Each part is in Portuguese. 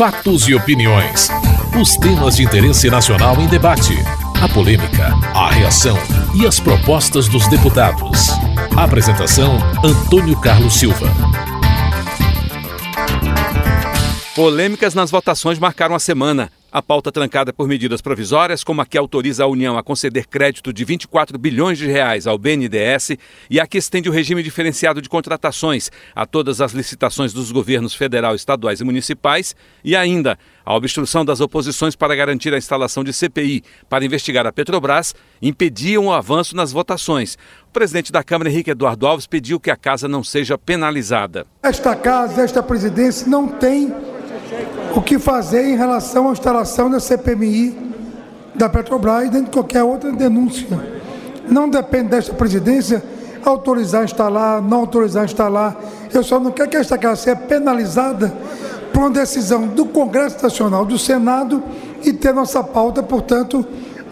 Fatos e opiniões. Os temas de interesse nacional em debate. A polêmica, a reação e as propostas dos deputados. Apresentação: Antônio Carlos Silva. Polêmicas nas votações marcaram a semana. A pauta trancada por medidas provisórias, como a que autoriza a União a conceder crédito de 24 bilhões de reais ao BNDES e a que estende o regime diferenciado de contratações a todas as licitações dos governos federal, estaduais e municipais, e ainda a obstrução das oposições para garantir a instalação de CPI para investigar a Petrobras, impediam o avanço nas votações. O presidente da Câmara, Henrique Eduardo Alves, pediu que a casa não seja penalizada. Esta casa, esta presidência não tem o que fazer em relação à instalação da CPMI da Petrobras dentro de qualquer outra denúncia. Não depende desta presidência autorizar instalar, não autorizar instalar. Eu só não quero que esta casa seja penalizada por uma decisão do Congresso Nacional, do Senado e ter nossa pauta, portanto,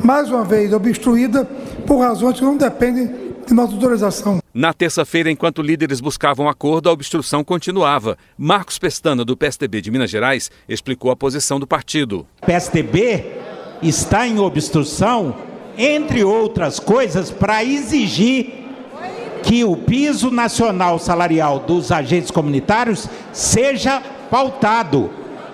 mais uma vez obstruída por razões que não dependem de nossa autorização. Na terça-feira, enquanto líderes buscavam acordo, a obstrução continuava. Marcos Pestana, do PSDB de Minas Gerais, explicou a posição do partido. PSDB está em obstrução, entre outras coisas, para exigir que o piso nacional salarial dos agentes comunitários seja pautado.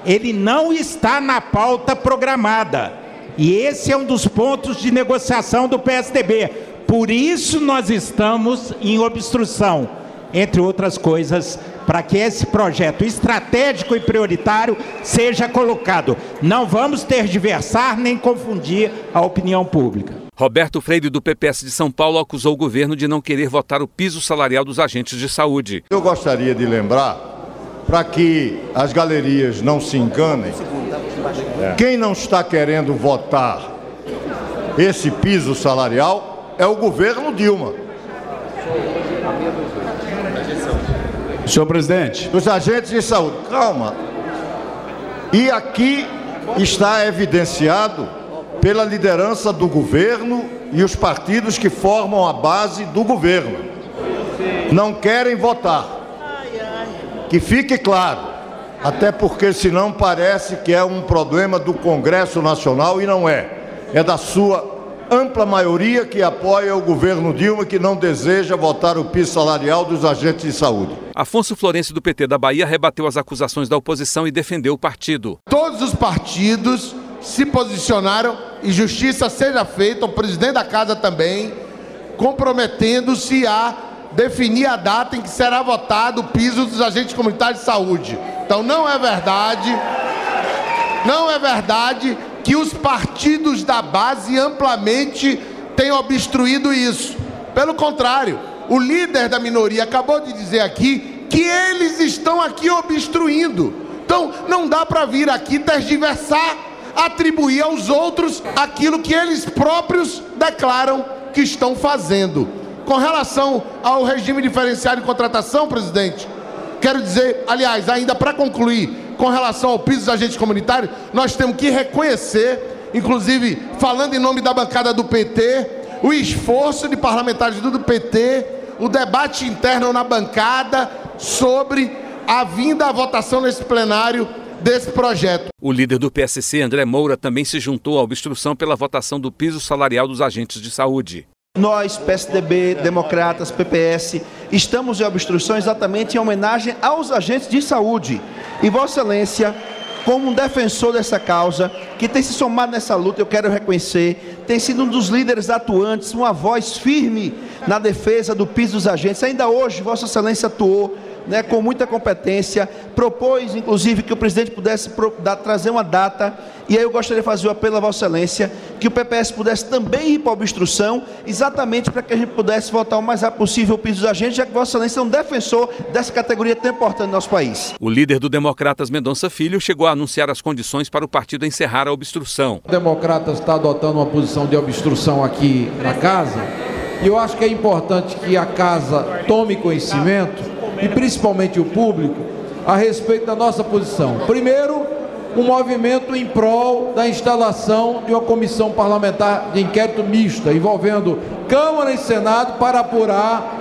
Ele não está na pauta programada. E esse é um dos pontos de negociação do PSDB. Por isso nós estamos em obstrução, entre outras coisas, para que esse projeto estratégico e prioritário seja colocado. Não vamos ter diversar nem confundir a opinião pública. Roberto Freire, do PPS de São Paulo, acusou o governo de não querer votar o piso salarial dos agentes de saúde. Eu gostaria de lembrar, para que as galerias não se enganem, quem não está querendo votar esse piso salarial é o governo Dilma. Senhor presidente. Os agentes de saúde. Calma. E aqui está evidenciado pela liderança do governo e os partidos que formam a base do governo. Não querem votar. Que fique claro. Até porque senão parece que é um problema do Congresso Nacional e não é. É da sua ampla maioria que apoia o governo Dilma que não deseja votar o piso salarial dos agentes de saúde. Afonso Florencio do PT da Bahia rebateu as acusações da oposição e defendeu o partido. Todos os partidos se posicionaram e justiça seja feita, o presidente da casa também, comprometendo-se a definir a data em que será votado o piso dos agentes comunitários de saúde. Então não é verdade, não é verdade que os partidos da base amplamente têm obstruído isso. Pelo contrário, o líder da minoria acabou de dizer aqui que eles estão aqui obstruindo. Então, não dá para vir aqui tergiversar, atribuir aos outros aquilo que eles próprios declaram que estão fazendo. Com relação ao regime diferenciado de contratação, presidente, quero dizer, aliás, ainda para concluir, com relação ao piso dos agentes comunitários, nós temos que reconhecer, inclusive falando em nome da bancada do PT, o esforço de parlamentares do PT, o debate interno na bancada sobre a vinda à votação nesse plenário desse projeto. O líder do PSC, André Moura, também se juntou à obstrução pela votação do piso salarial dos agentes de saúde. Nós, PSDB, Democratas, PPS, estamos em obstrução exatamente em homenagem aos agentes de saúde. E Vossa Excelência, como um defensor dessa causa, que tem se somado nessa luta, eu quero reconhecer, tem sido um dos líderes atuantes, uma voz firme na defesa do piso dos agentes. Ainda hoje, Vossa Excelência atuou né, com muita competência, propôs inclusive que o presidente pudesse trazer uma data, e aí eu gostaria de fazer o apelo a Vossa Excelência, que o PPS pudesse também ir para a obstrução, exatamente para que a gente pudesse votar o mais rápido possível o piso dos agentes, já que Vossa Excelência é um defensor dessa categoria tão importante no nosso país. O líder do Democratas Mendonça Filho chegou a anunciar as condições para o partido encerrar a obstrução. O Democratas está adotando uma posição de obstrução aqui na casa, e eu acho que é importante que a casa tome conhecimento e principalmente o público a respeito da nossa posição. Primeiro, um movimento em prol da instalação de uma comissão parlamentar de inquérito mista envolvendo Câmara e Senado para apurar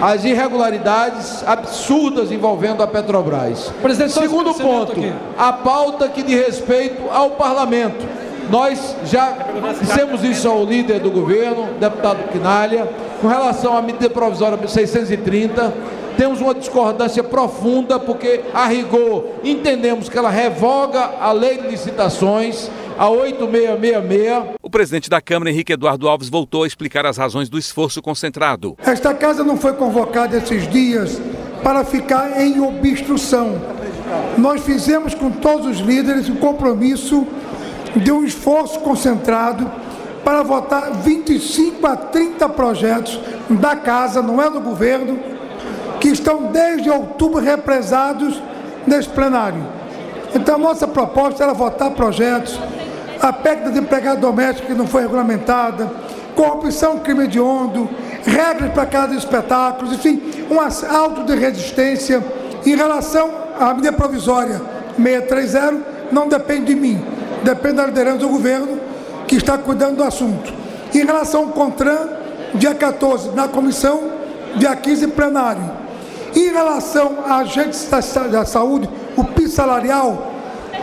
as irregularidades absurdas envolvendo a Petrobras. Presidente, Segundo ponto, a pauta que diz respeito ao parlamento. Nós já dissemos isso ao líder do governo, deputado Quinalha, com relação à medida provisória 630. Temos uma discordância profunda, porque, a rigor, entendemos que ela revoga a lei de licitações, a 8666. O presidente da Câmara, Henrique Eduardo Alves, voltou a explicar as razões do esforço concentrado. Esta casa não foi convocada esses dias para ficar em obstrução. Nós fizemos com todos os líderes o um compromisso de um esforço concentrado para votar 25 a 30 projetos da casa, não é do governo, que estão desde outubro represados nesse plenário. Então, nossa proposta era votar projetos, a PEC das empregadas domésticas que não foi regulamentada, corrupção, crime hediondo, regras para casa de espetáculos, enfim, um alto de resistência em relação à medida provisória 630, não depende de mim, depende da liderança do governo que está cuidando do assunto. Em relação ao CONTRAN, dia 14, na comissão, dia 15, plenário. Em relação a agentes da saúde, o PIS salarial,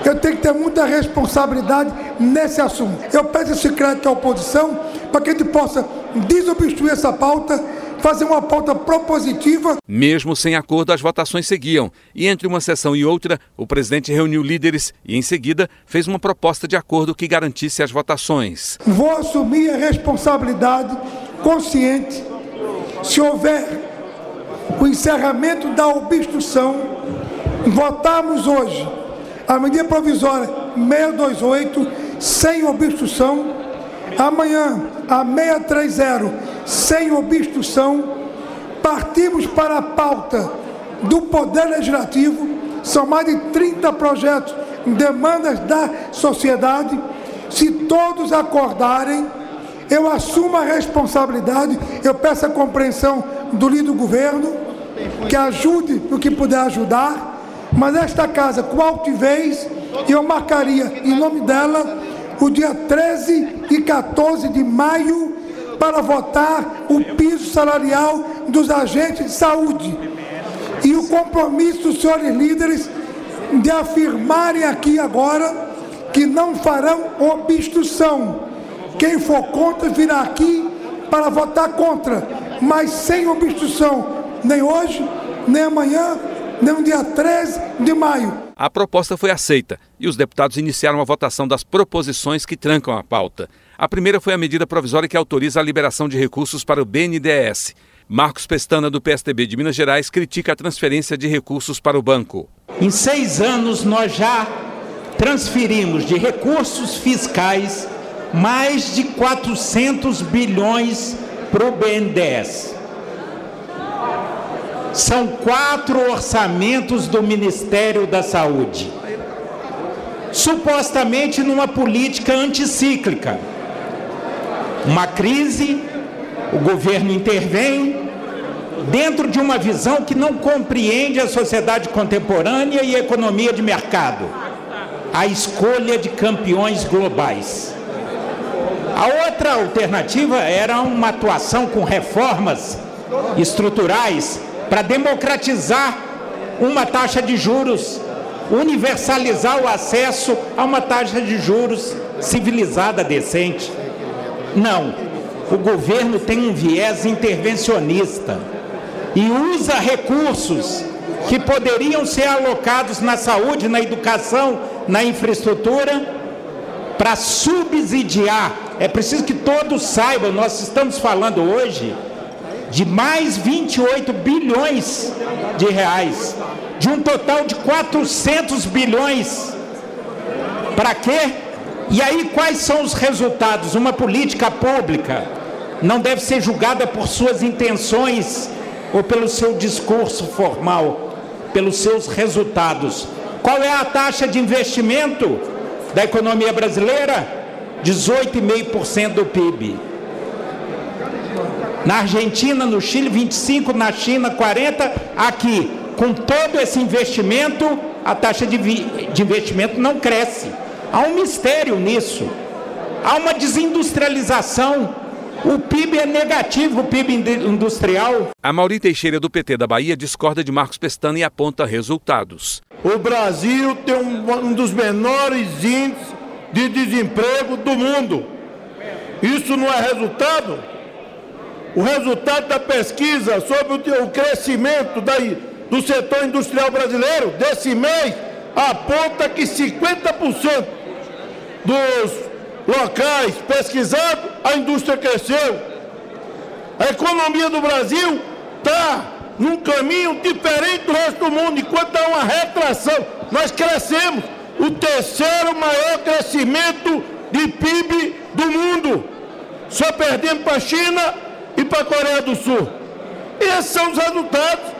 eu tenho que ter muita responsabilidade nesse assunto. Eu peço esse crédito à oposição para que a gente possa desobstruir essa pauta fazer uma pauta propositiva. Mesmo sem acordo, as votações seguiam. E entre uma sessão e outra, o presidente reuniu líderes e, em seguida, fez uma proposta de acordo que garantisse as votações. Vou assumir a responsabilidade consciente se houver o encerramento da obstrução, votarmos hoje a medida provisória 628 sem obstrução, amanhã a 630 sem obstrução, partimos para a pauta do Poder Legislativo, são mais de 30 projetos, demandas da sociedade. Se todos acordarem, eu assumo a responsabilidade, eu peço a compreensão do líder do governo, que ajude no que puder ajudar, mas esta casa, com altivez, eu marcaria em nome dela o dia 13 e 14 de maio para votar o piso salarial dos agentes de saúde. E o compromisso dos senhores líderes de afirmarem aqui agora que não farão obstrução. Quem for contra virá aqui para votar contra, mas sem obstrução, nem hoje, nem amanhã, nem no dia 13 de maio. A proposta foi aceita e os deputados iniciaram a votação das proposições que trancam a pauta. A primeira foi a medida provisória que autoriza a liberação de recursos para o BNDES. Marcos Pestana, do PSDB de Minas Gerais, critica a transferência de recursos para o banco. Em seis anos, nós já transferimos de recursos fiscais mais de 400 bilhões para o BNDES. São quatro orçamentos do Ministério da Saúde, supostamente numa política anticíclica uma crise, o governo intervém dentro de uma visão que não compreende a sociedade contemporânea e a economia de mercado. A escolha de campeões globais. A outra alternativa era uma atuação com reformas estruturais para democratizar uma taxa de juros, universalizar o acesso a uma taxa de juros civilizada, decente. Não. O governo tem um viés intervencionista e usa recursos que poderiam ser alocados na saúde, na educação, na infraestrutura, para subsidiar. É preciso que todos saibam, nós estamos falando hoje de mais 28 bilhões de reais, de um total de 400 bilhões. Para quê? E aí, quais são os resultados? Uma política pública não deve ser julgada por suas intenções ou pelo seu discurso formal, pelos seus resultados. Qual é a taxa de investimento da economia brasileira? 18,5% do PIB. Na Argentina, no Chile, 25%, na China, 40%. Aqui, com todo esse investimento, a taxa de, de investimento não cresce. Há um mistério nisso. Há uma desindustrialização. O PIB é negativo, o PIB industrial. A Mauri Teixeira do PT da Bahia discorda de Marcos Pestana e aponta resultados. O Brasil tem um, um dos menores índices de desemprego do mundo. Isso não é resultado? O resultado da pesquisa sobre o crescimento do setor industrial brasileiro desse mês aponta que 50% dos locais pesquisados, a indústria cresceu. A economia do Brasil está num caminho diferente do resto do mundo, enquanto há uma retração. Nós crescemos o terceiro maior crescimento de PIB do mundo. Só perdemos para a China e para a Coreia do Sul. Esses são os resultados.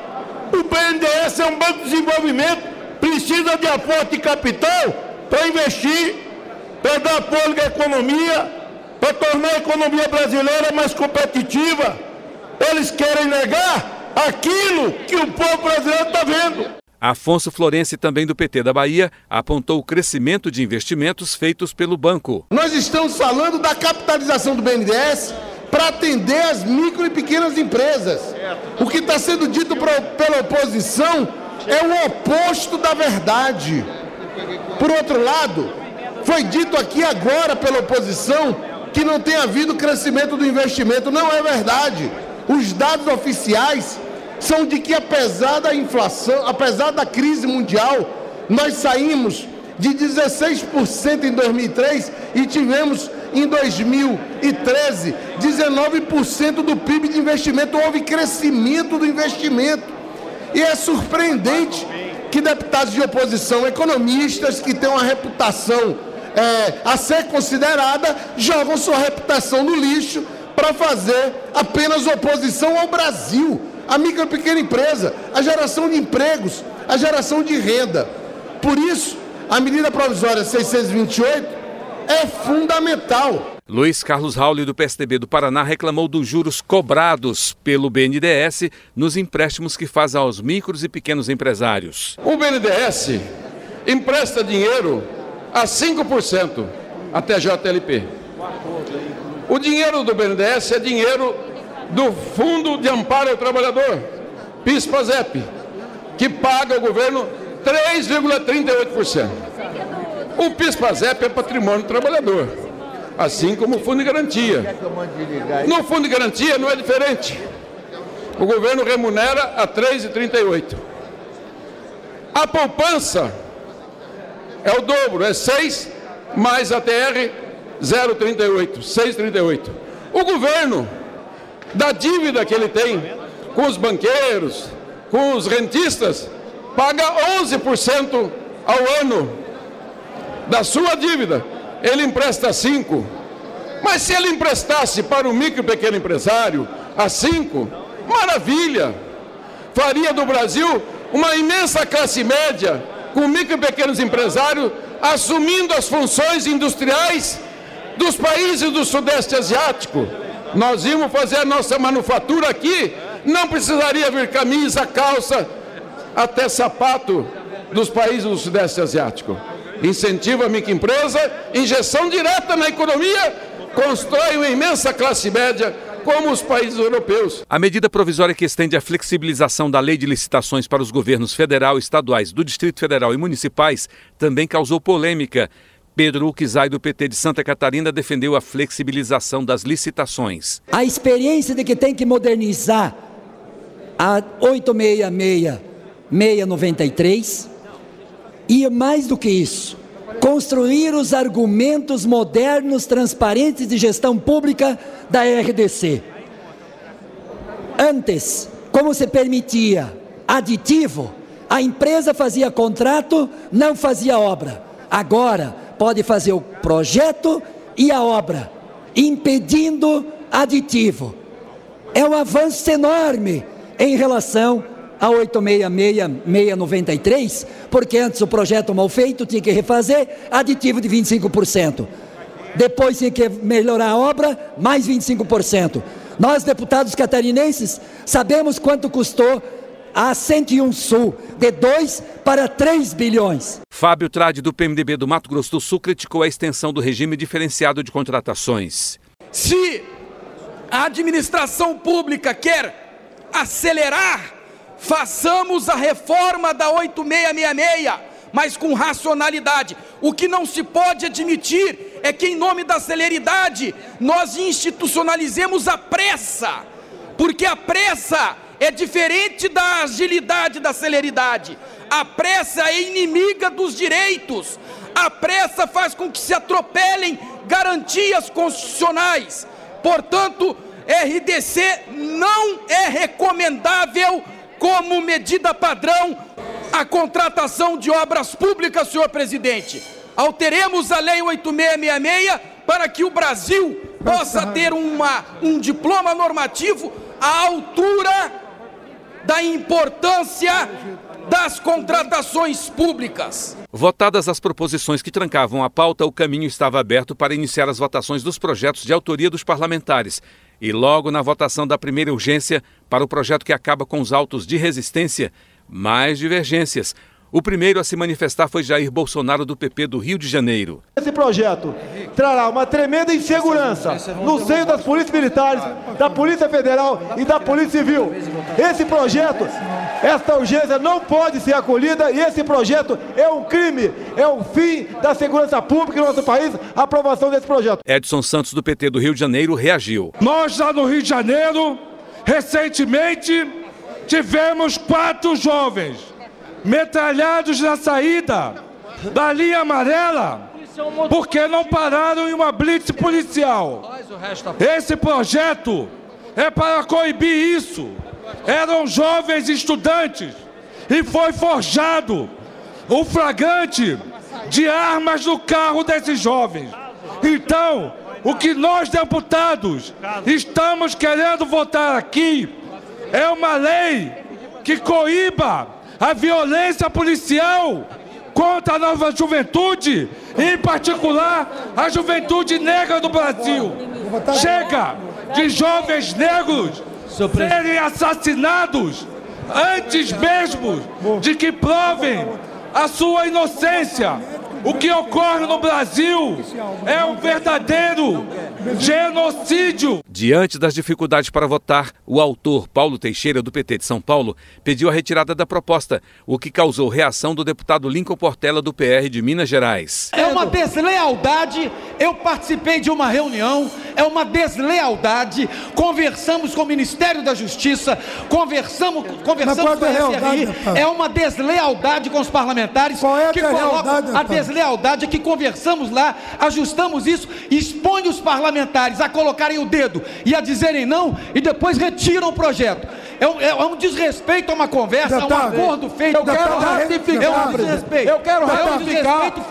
O BNDES é um banco de desenvolvimento, precisa de aporte de capital para investir, para dar apoio à economia, para tornar a economia brasileira mais competitiva. Eles querem negar aquilo que o povo brasileiro está vendo. Afonso Florense, também do PT da Bahia, apontou o crescimento de investimentos feitos pelo banco. Nós estamos falando da capitalização do BNDES para atender as micro e pequenas empresas. O que está sendo dito pela oposição é o oposto da verdade. Por outro lado, foi dito aqui agora pela oposição que não tem havido crescimento do investimento. Não é verdade. Os dados oficiais são de que, apesar da inflação, apesar da crise mundial, nós saímos de 16% em 2003 e tivemos em 2013 19% do PIB de investimento. Houve crescimento do investimento. E é surpreendente que deputados de oposição, economistas que têm uma reputação é, a ser considerada, jogam sua reputação no lixo para fazer apenas oposição ao Brasil, a micro e pequena empresa, a geração de empregos, a geração de renda. Por isso, a medida provisória 628 é fundamental. Luiz Carlos Rauli, do PSDB do Paraná, reclamou dos juros cobrados pelo BNDES nos empréstimos que faz aos micros e pequenos empresários. O BNDES empresta dinheiro a 5% até JLP. O dinheiro do BNDES é dinheiro do Fundo de Amparo ao Trabalhador, PIS-PASEP, que paga o governo 3,38%. O PIS-PASEP é patrimônio do trabalhador, assim como o Fundo de Garantia. No Fundo de Garantia não é diferente. O governo remunera a 3,38%. A poupança é o dobro, é 6 mais a TR 0,38, 6,38. O governo, da dívida que ele tem com os banqueiros, com os rentistas, paga 11% ao ano da sua dívida. Ele empresta 5. Mas se ele emprestasse para o micro e pequeno empresário a 5, maravilha! Faria do Brasil uma imensa classe média com micro e pequenos empresários assumindo as funções industriais dos países do Sudeste Asiático. Nós íamos fazer a nossa manufatura aqui, não precisaria vir camisa, calça, até sapato dos países do Sudeste Asiático. Incentiva a microempresa, injeção direta na economia, constrói uma imensa classe média como os países europeus. A medida provisória que estende a flexibilização da lei de licitações para os governos federal, estaduais, do Distrito Federal e municipais também causou polêmica. Pedro Uquizai, do PT de Santa Catarina, defendeu a flexibilização das licitações. A experiência de que tem que modernizar a 866-693 e, mais do que isso, construir os argumentos modernos, transparentes de gestão pública da RDC. Antes, como se permitia aditivo, a empresa fazia contrato, não fazia obra. Agora, pode fazer o projeto e a obra, impedindo aditivo. É um avanço enorme em relação a 866-693, porque antes o projeto mal feito tinha que refazer, aditivo de 25%. Depois tinha que melhorar a obra, mais 25%. Nós, deputados catarinenses, sabemos quanto custou a 101 Sul, de 2 para 3 bilhões. Fábio Trade, do PMDB do Mato Grosso do Sul, criticou a extensão do regime diferenciado de contratações. Se a administração pública quer acelerar, façamos a reforma da 8666, mas com racionalidade. O que não se pode admitir é que, em nome da celeridade, nós institucionalizemos a pressa, porque a pressa é diferente da agilidade da celeridade. A pressa é inimiga dos direitos. A pressa faz com que se atropelem garantias constitucionais. Portanto, RDC não é recomendável como medida padrão a contratação de obras públicas, senhor presidente. Alteremos a Lei 8666 para que o Brasil possa ter uma, um diploma normativo à altura da importância das contratações públicas. Votadas as proposições que trancavam a pauta, o caminho estava aberto para iniciar as votações dos projetos de autoria dos parlamentares. E logo na votação da primeira urgência, para o projeto que acaba com os autos de resistência, mais divergências. O primeiro a se manifestar foi Jair Bolsonaro, do PP do Rio de Janeiro. Esse projeto trará uma tremenda insegurança no seio das polícias militares, da Polícia Federal e da Polícia Civil. Esse projeto, esta urgência não pode ser acolhida e esse projeto é um crime, é o fim da segurança pública no nosso país, a aprovação desse projeto. Edson Santos, do PT do Rio de Janeiro, reagiu. Nós, lá no Rio de Janeiro, recentemente, tivemos quatro jovens metralhados na saída da linha amarela porque não pararam em uma blitz policial. Esse projeto é para coibir isso. Eram jovens estudantes e foi forjado o flagrante de armas no carro desses jovens. Então, o que nós deputados estamos querendo votar aqui é uma lei que coíba a violência policial contra a nova juventude, em particular a juventude negra do Brasil. Chega de jovens negros serem assassinados antes mesmo de que provem a sua inocência. O que ocorre no Brasil é um verdadeiro genocídio. Diante das dificuldades para votar, o autor Paulo Teixeira, do PT de São Paulo, pediu a retirada da proposta, o que causou reação do deputado Lincoln Portela, do PR de Minas Gerais. É uma deslealdade. Eu participei de uma reunião, é uma deslealdade. Conversamos com o Ministério da Justiça, conversamos, conversamos com o SRI. É uma deslealdade com os parlamentares é que colocam a deslealdade que conversamos lá, ajustamos isso, expõe os parlamentares a colocarem o dedo e a dizerem não e depois retiram o projeto. É um, é um desrespeito a uma conversa, a um acordo feito. Eu quero ratificar. É um desrespeito. Eu quero é um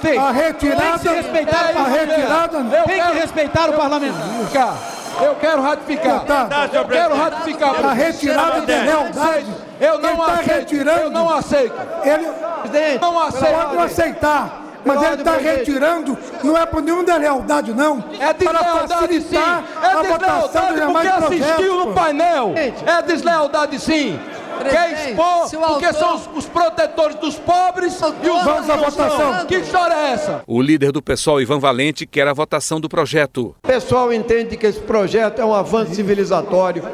feito. A retirada, Tem que respeitar o a retirada, Tem que respeitar o parlamentar. Eu quero ratificar. Eu quero ratificar. A retirada de lealdade. Eu não tá aceito. retirando. Eu não aceito. Ele não aceito. Pode aceitar. Mas ele está retirando, não é por nenhuma deslealdade, não. É para deslealdade sim. É a votação deslealdade de porque assistiu no painel. É deslealdade sim. Quer expor porque são os, os protetores dos pobres e os Vamos à votação. Que história é essa? O líder do PSOL, Ivan Valente, quer a votação do projeto. O pessoal entende que esse projeto é um avanço civilizatório,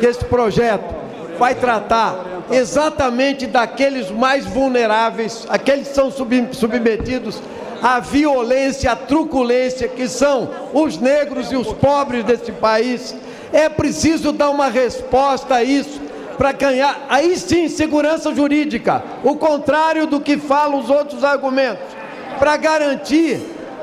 que esse projeto vai tratar exatamente daqueles mais vulneráveis, aqueles que são sub- submetidos à violência, à truculência, que são os negros e os pobres desse país. É preciso dar uma resposta a isso para ganhar, aí sim, segurança jurídica, o contrário do que falam os outros argumentos, para garantir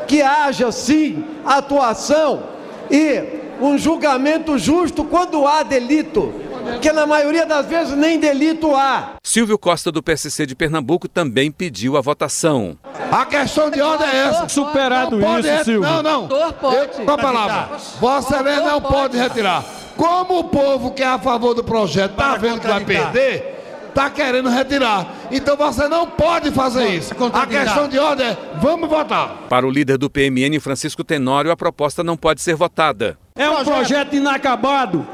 que haja sim atuação e um julgamento justo quando há delito, que na maioria das vezes nem delito há. Silvio Costa, do PSC de Pernambuco, também pediu a votação. A questão de ordem é essa. Superado não isso, Silvio. Não, não. Eu, com a palavra. Vossa Excelência não pode retirar. Como o povo que é a favor do projeto está vendo que vai perder, está querendo retirar. Então você não pode fazer isso. A questão de ordem é, vamos votar. Para o líder do PMN, Francisco Tenório, a proposta não pode ser votada. É um projeto inacabado.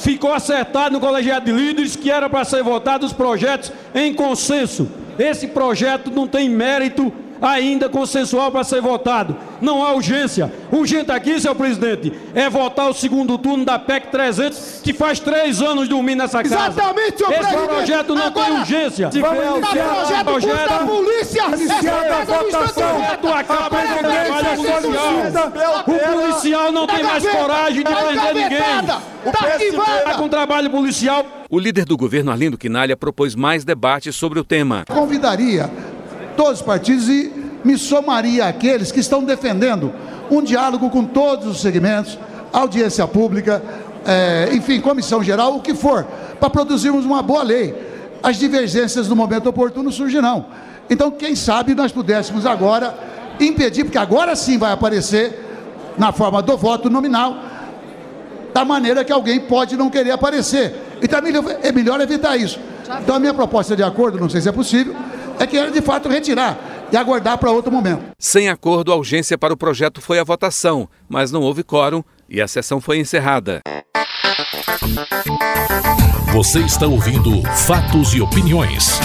Ficou acertado no colegiado de líderes que era para ser votado os projetos em consenso. Esse projeto não tem mérito ainda consensual para ser votado. Não há urgência. Urgente aqui, senhor presidente, é votar o segundo turno da PEC 300, que faz três anos dormindo nessa casa. Exatamente, senhor Esse presidente. projeto não Agora, tem urgência. vamos iniciar o projeto da polícia. Iniciada a o votação. acaba o a trabalho social. O policial não tem mais coragem de prender ninguém. engavetada, tá arquivada. Tá com trabalho policial. O líder do governo, Arlindo Quinalha, propôs mais debates sobre o tema. Convidaria todos os partidos e me somaria àqueles que estão defendendo um diálogo com todos os segmentos, audiência pública, eh, enfim, comissão geral, o que for, para produzirmos uma boa lei. As divergências no momento oportuno surgirão. Então, quem sabe nós pudéssemos agora impedir, porque agora sim vai aparecer na forma do voto nominal, da maneira que alguém pode não querer aparecer. Então é melhor, é melhor evitar isso. Então a minha proposta de acordo, não sei se é possível, é que era de fato retirar e aguardar para outro momento. Sem acordo, a urgência para o projeto foi a votação, mas não houve quórum e a sessão foi encerrada. Você está ouvindo Fatos e Opiniões.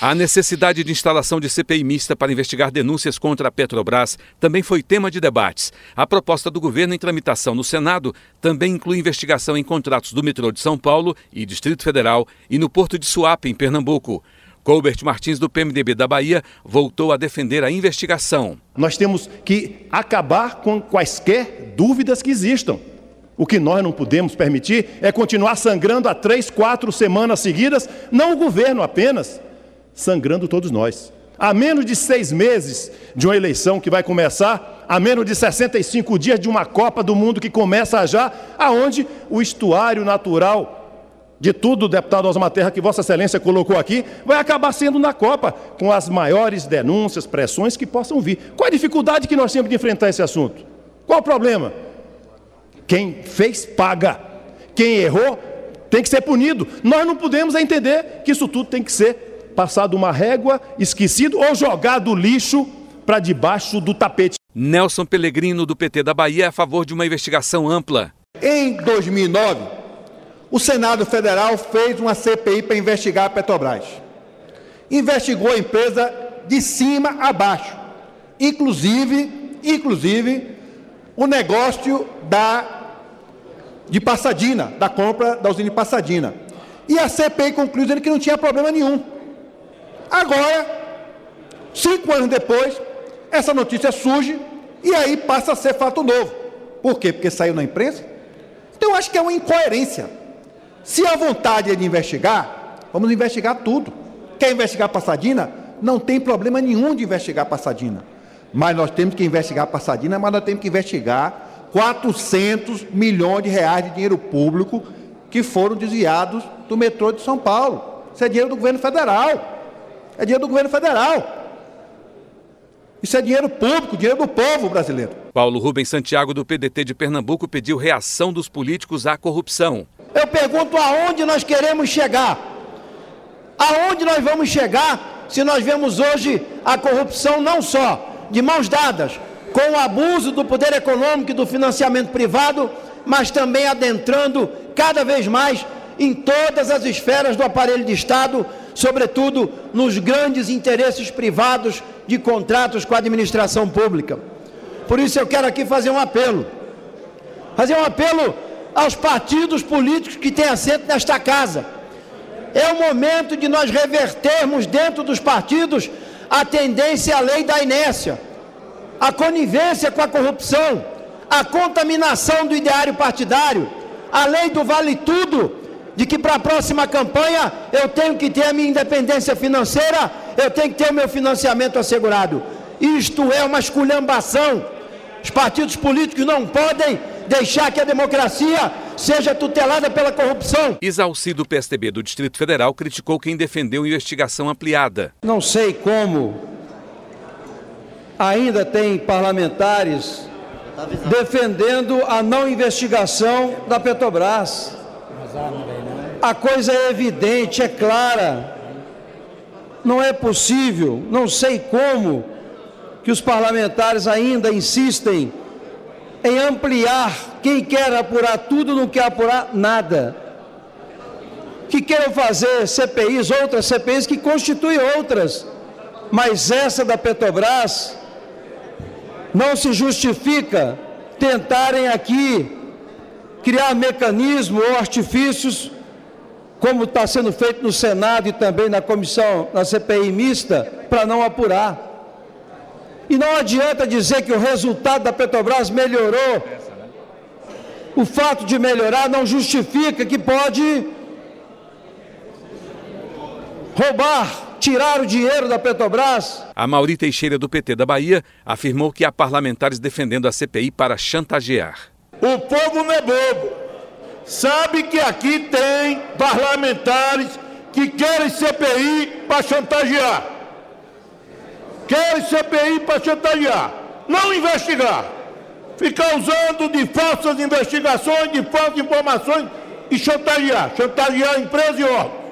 A necessidade de instalação de CPI mista para investigar denúncias contra a Petrobras também foi tema de debates. A proposta do governo em tramitação no Senado também inclui investigação em contratos do metrô de São Paulo e Distrito Federal e no Porto de Suape, em Pernambuco. Colbert Martins, do PMDB da Bahia, voltou a defender a investigação. Nós temos que acabar com quaisquer dúvidas que existam. O que nós não podemos permitir é continuar sangrando há três, quatro semanas seguidas, não o governo apenas, sangrando todos nós. Há menos de seis meses de uma eleição que vai começar, há menos de 65 dias de uma Copa do Mundo que começa já, aonde o estuário natural de tudo, deputado Osmar Terra, que Vossa Excelência colocou aqui, vai acabar sendo na Copa, com as maiores denúncias, pressões que possam vir. Qual a dificuldade que nós temos de enfrentar esse assunto? Qual o problema? Quem fez, paga. Quem errou, tem que ser punido. Nós não podemos entender que isso tudo tem que ser passado uma régua, esquecido ou jogado lixo para debaixo do tapete. Nelson Pellegrino, do PT da Bahia, é a favor de uma investigação ampla. Em 2009, o Senado Federal fez uma CPI para investigar a Petrobras. Investigou a empresa de cima a baixo, inclusive, inclusive o negócio da de Passadina, da compra da usina de Passadina. E a CPI concluiu dizendo que não tinha problema nenhum. Agora, cinco anos depois, essa notícia surge e aí passa a ser fato novo. Por quê? Porque saiu na imprensa? Então eu acho que é uma incoerência. Se a vontade é de investigar, vamos investigar tudo. Quer investigar Passadina? Não tem problema nenhum de investigar Passadina. Mas nós temos que investigar Passadina, mas nós temos que investigar 400 milhões de reais de dinheiro público que foram desviados do metrô de São Paulo. Isso é dinheiro do governo federal. É dinheiro do governo federal. Isso é dinheiro público, dinheiro do povo brasileiro. Paulo Rubens Santiago, do PDT de Pernambuco, pediu reação dos políticos à corrupção. Eu pergunto aonde nós queremos chegar. Aonde nós vamos chegar se nós vemos hoje a corrupção não só de mãos dadas com o abuso do poder econômico e do financiamento privado, mas também adentrando cada vez mais em todas as esferas do aparelho de Estado, sobretudo nos grandes interesses privados de contratos com a administração pública. Por isso eu quero aqui fazer um apelo. Fazer um apelo aos partidos políticos que têm assento nesta casa. É o momento de nós revertermos dentro dos partidos a tendência à lei da inércia, a conivência com a corrupção, a contaminação do ideário partidário, a lei do vale tudo, de que para a próxima campanha eu tenho que ter a minha independência financeira, eu tenho que ter o meu financiamento assegurado. Isto é uma esculhambação. Os partidos políticos não podem deixar que a democracia seja tutelada pela corrupção. Isalci, do PSDB do Distrito Federal, criticou quem defendeu investigação ampliada. Não sei como ainda tem parlamentares defendendo a não investigação da Petrobras. A coisa é evidente, é clara. Não é possível, não sei como, que os parlamentares ainda insistem em ampliar. Quem quer apurar tudo não quer apurar nada. Que queiram fazer CPIs, outras CPIs que constituem outras, mas essa da Petrobras não se justifica tentarem aqui criar mecanismos ou artifícios, como está sendo feito no Senado e também na comissão, na CPI mista, para não apurar. E não adianta dizer que o resultado da Petrobras melhorou. O fato de melhorar não justifica que pode roubar, tirar o dinheiro da Petrobras. A Mauri Teixeira, do PT da Bahia, afirmou que há parlamentares defendendo a CPI para chantagear. O povo não é bobo. Sabe que aqui tem parlamentares que querem CPI para chantagear. Querem CPI para chantagear. Não investigar. Ficar usando de falsas investigações, de falsas informações e chantagear. Chantagear a empresa e órgãos.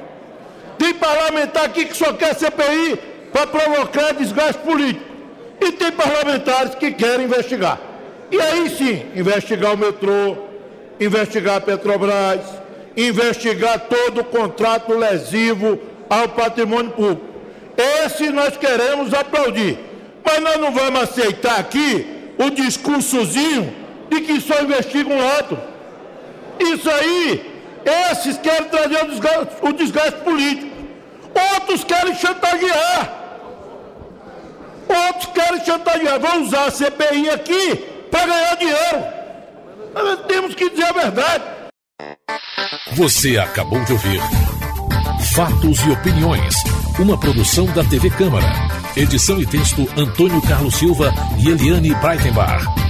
Tem parlamentar aqui que só quer CPI para provocar desgaste político. E tem parlamentares que querem investigar. E aí sim, investigar o metrô, investigar a Petrobras, investigar todo o contrato lesivo ao patrimônio público. Esse nós queremos aplaudir. Mas nós não vamos aceitar aqui o discursozinho de que só investiga um lado. Isso aí, esses querem trazer o desgaste, o desgaste político. Outros querem chantagear. Outros querem chantagear. Vão usar a CPI aqui para ganhar dinheiro. Nós temos que dizer a verdade. Você acabou de ouvir Fatos e Opiniões, uma produção da TV Câmara. Edição e texto Antônio Carlos Silva e Eliane Breitenbach.